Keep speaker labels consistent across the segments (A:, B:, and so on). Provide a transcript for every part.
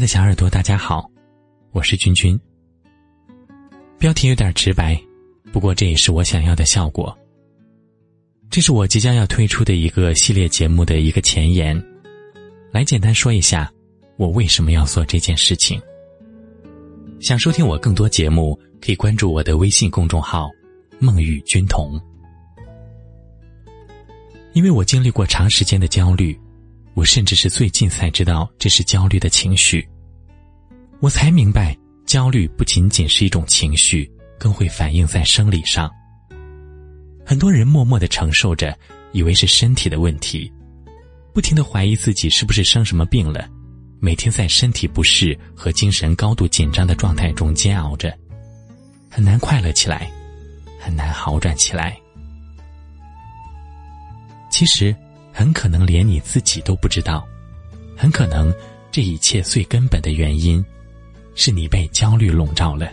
A: 的小耳朵，大家好，我是君君。标题有点直白，不过这也是我想要的效果。这是我即将要推出的一个系列节目的一个前言，来简单说一下我为什么要做这件事情。想收听我更多节目，可以关注我的微信公众号“梦与君同”。因为我经历过长时间的焦虑，我甚至是最近才知道这是焦虑的情绪。我才明白，焦虑不仅仅是一种情绪，更会反映在生理上。很多人默默的承受着，以为是身体的问题，不停的怀疑自己是不是生什么病了，每天在身体不适和精神高度紧张的状态中煎熬着，很难快乐起来，很难好转起来。其实，很可能连你自己都不知道，很可能这一切最根本的原因，是你被焦虑笼罩了。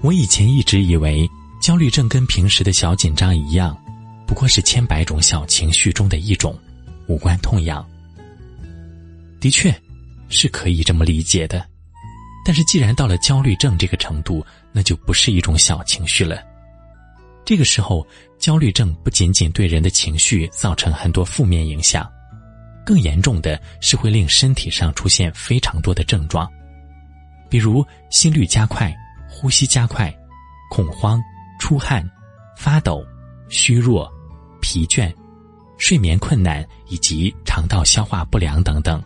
A: 我以前一直以为，焦虑症跟平时的小紧张一样，不过是千百种小情绪中的一种，无关痛痒。的确，是可以这么理解的。但是，既然到了焦虑症这个程度，那就不是一种小情绪了。这个时候，焦虑症不仅仅对人的情绪造成很多负面影响，更严重的是会令身体上出现非常多的症状，比如心率加快、呼吸加快、恐慌、出汗、发抖、虚弱、疲倦、睡眠困难以及肠道消化不良等等。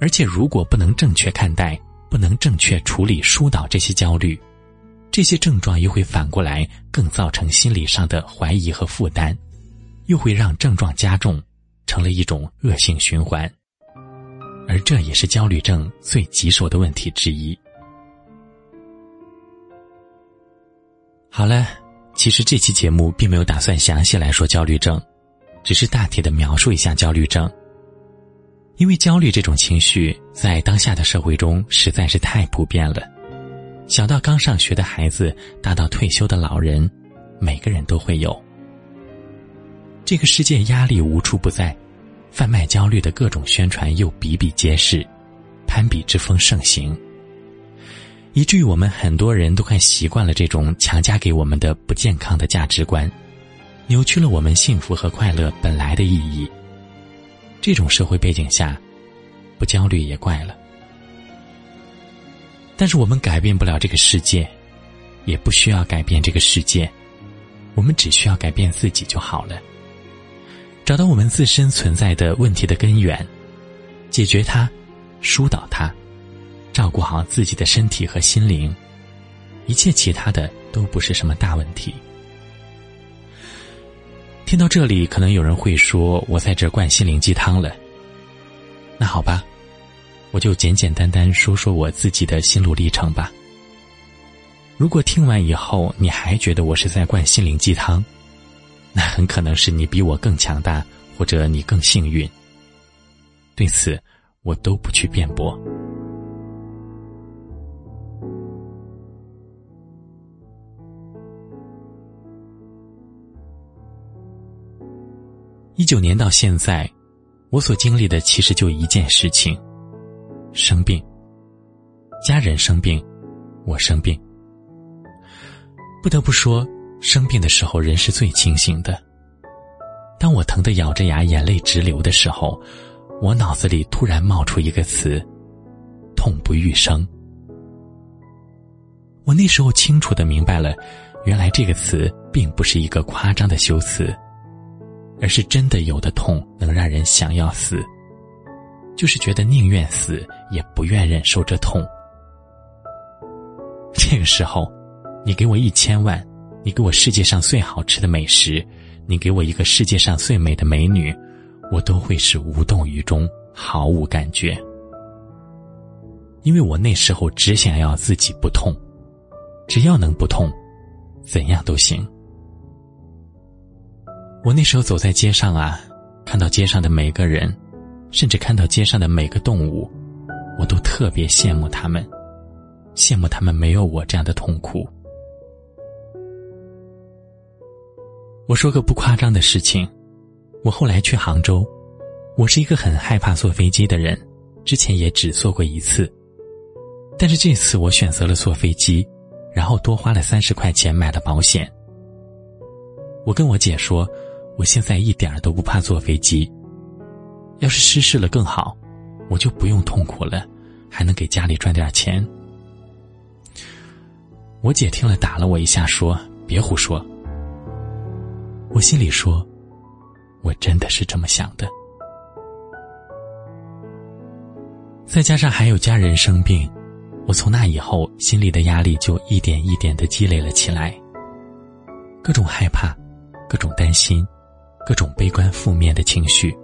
A: 而且，如果不能正确看待、不能正确处理疏导这些焦虑。这些症状又会反过来更造成心理上的怀疑和负担，又会让症状加重，成了一种恶性循环。而这也是焦虑症最棘手的问题之一。好了，其实这期节目并没有打算详细来说焦虑症，只是大体的描述一下焦虑症。因为焦虑这种情绪在当下的社会中实在是太普遍了。小到刚上学的孩子，大到退休的老人，每个人都会有。这个世界压力无处不在，贩卖焦虑的各种宣传又比比皆是，攀比之风盛行，以至于我们很多人都快习惯了这种强加给我们的不健康的价值观，扭曲了我们幸福和快乐本来的意义。这种社会背景下，不焦虑也怪了。但是我们改变不了这个世界，也不需要改变这个世界，我们只需要改变自己就好了。找到我们自身存在的问题的根源，解决它，疏导它，照顾好自己的身体和心灵，一切其他的都不是什么大问题。听到这里，可能有人会说我在这灌心灵鸡汤了。那好吧。我就简简单单说说我自己的心路历程吧。如果听完以后你还觉得我是在灌心灵鸡汤，那很可能是你比我更强大，或者你更幸运。对此，我都不去辩驳。一九年到现在，我所经历的其实就一件事情。生病，家人生病，我生病。不得不说，生病的时候人是最清醒的。当我疼得咬着牙、眼泪直流的时候，我脑子里突然冒出一个词：痛不欲生。我那时候清楚的明白了，原来这个词并不是一个夸张的修辞，而是真的有的痛能让人想要死。就是觉得宁愿死也不愿忍受这痛。这个时候，你给我一千万，你给我世界上最好吃的美食，你给我一个世界上最美的美女，我都会是无动于衷，毫无感觉。因为我那时候只想要自己不痛，只要能不痛，怎样都行。我那时候走在街上啊，看到街上的每个人。甚至看到街上的每个动物，特别羡慕他们，羡慕他们没有我这样的痛苦。我说个不夸张的事情，我后来去杭州，我是一个很害怕坐飞机的人，之前也只坐过一次，但是这次我选择了坐飞机，然后多花了三十块钱买了保险。我跟我姐说，我现在一点儿都不怕坐飞机，要是失事了更好，我就不用痛苦了，还能给家里赚点钱。我姐听了打了我一下，说：“别胡说。”我心里说：“我真的是这么想的。”再加上还有家人生病，我从那以后心里的压力就一点一点的积累了起来。各种害怕，各种担心，各种悲观负面的情绪，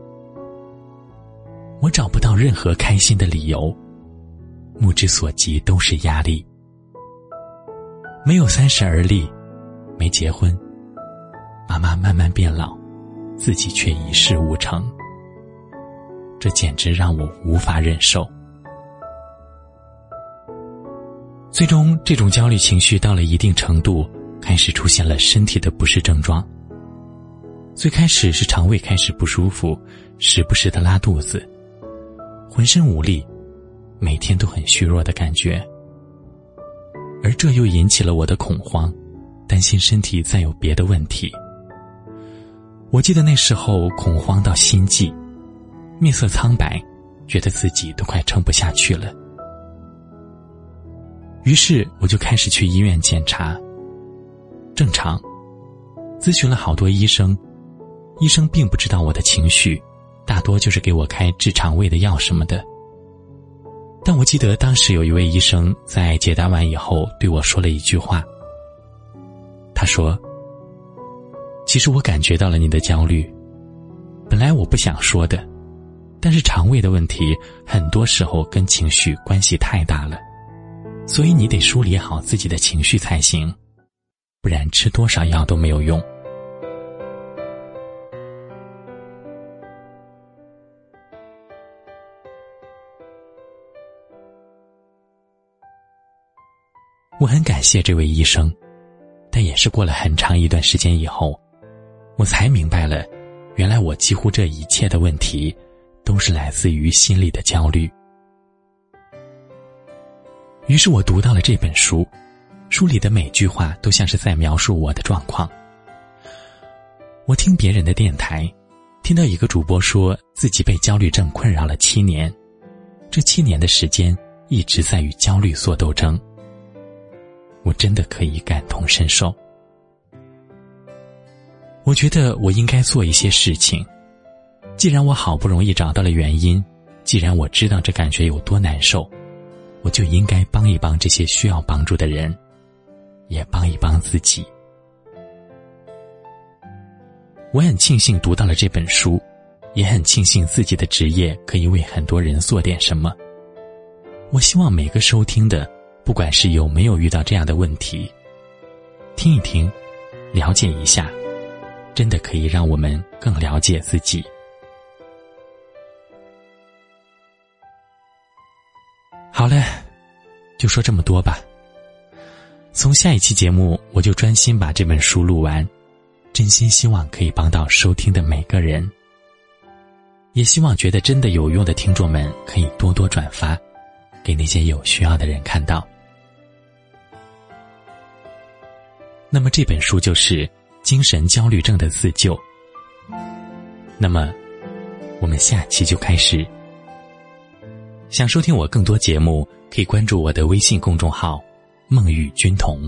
A: 我找不到任何开心的理由，目之所及都是压力。没有三十而立，没结婚，妈妈慢慢变老，自己却一事无成，这简直让我无法忍受。最终，这种焦虑情绪到了一定程度，开始出现了身体的不适症状。最开始是肠胃开始不舒服，时不时的拉肚子，浑身无力，每天都很虚弱的感觉。而这又引起了我的恐慌，担心身体再有别的问题。我记得那时候恐慌到心悸，面色苍白，觉得自己都快撑不下去了。于是我就开始去医院检查，正常，咨询了好多医生，医生并不知道我的情绪，大多就是给我开治肠胃的药什么的。但我记得当时有一位医生在解答完以后对我说了一句话。他说：“其实我感觉到了你的焦虑，本来我不想说的，但是肠胃的问题很多时候跟情绪关系太大了，所以你得梳理好自己的情绪才行，不然吃多少药都没有用。”我很感谢这位医生，但也是过了很长一段时间以后，我才明白了，原来我几乎这一切的问题，都是来自于心里的焦虑。于是我读到了这本书，书里的每句话都像是在描述我的状况。我听别人的电台，听到一个主播说自己被焦虑症困扰了七年，这七年的时间一直在与焦虑做斗争。我真的可以感同身受。我觉得我应该做一些事情。既然我好不容易找到了原因，既然我知道这感觉有多难受，我就应该帮一帮这些需要帮助的人，也帮一帮自己。我很庆幸读到了这本书，也很庆幸自己的职业可以为很多人做点什么。我希望每个收听的。不管是有没有遇到这样的问题，听一听，了解一下，真的可以让我们更了解自己。好了，就说这么多吧。从下一期节目，我就专心把这本书录完，真心希望可以帮到收听的每个人，也希望觉得真的有用的听众们可以多多转发，给那些有需要的人看到。那么这本书就是精神焦虑症的自救。那么，我们下期就开始。想收听我更多节目，可以关注我的微信公众号“梦与君同”。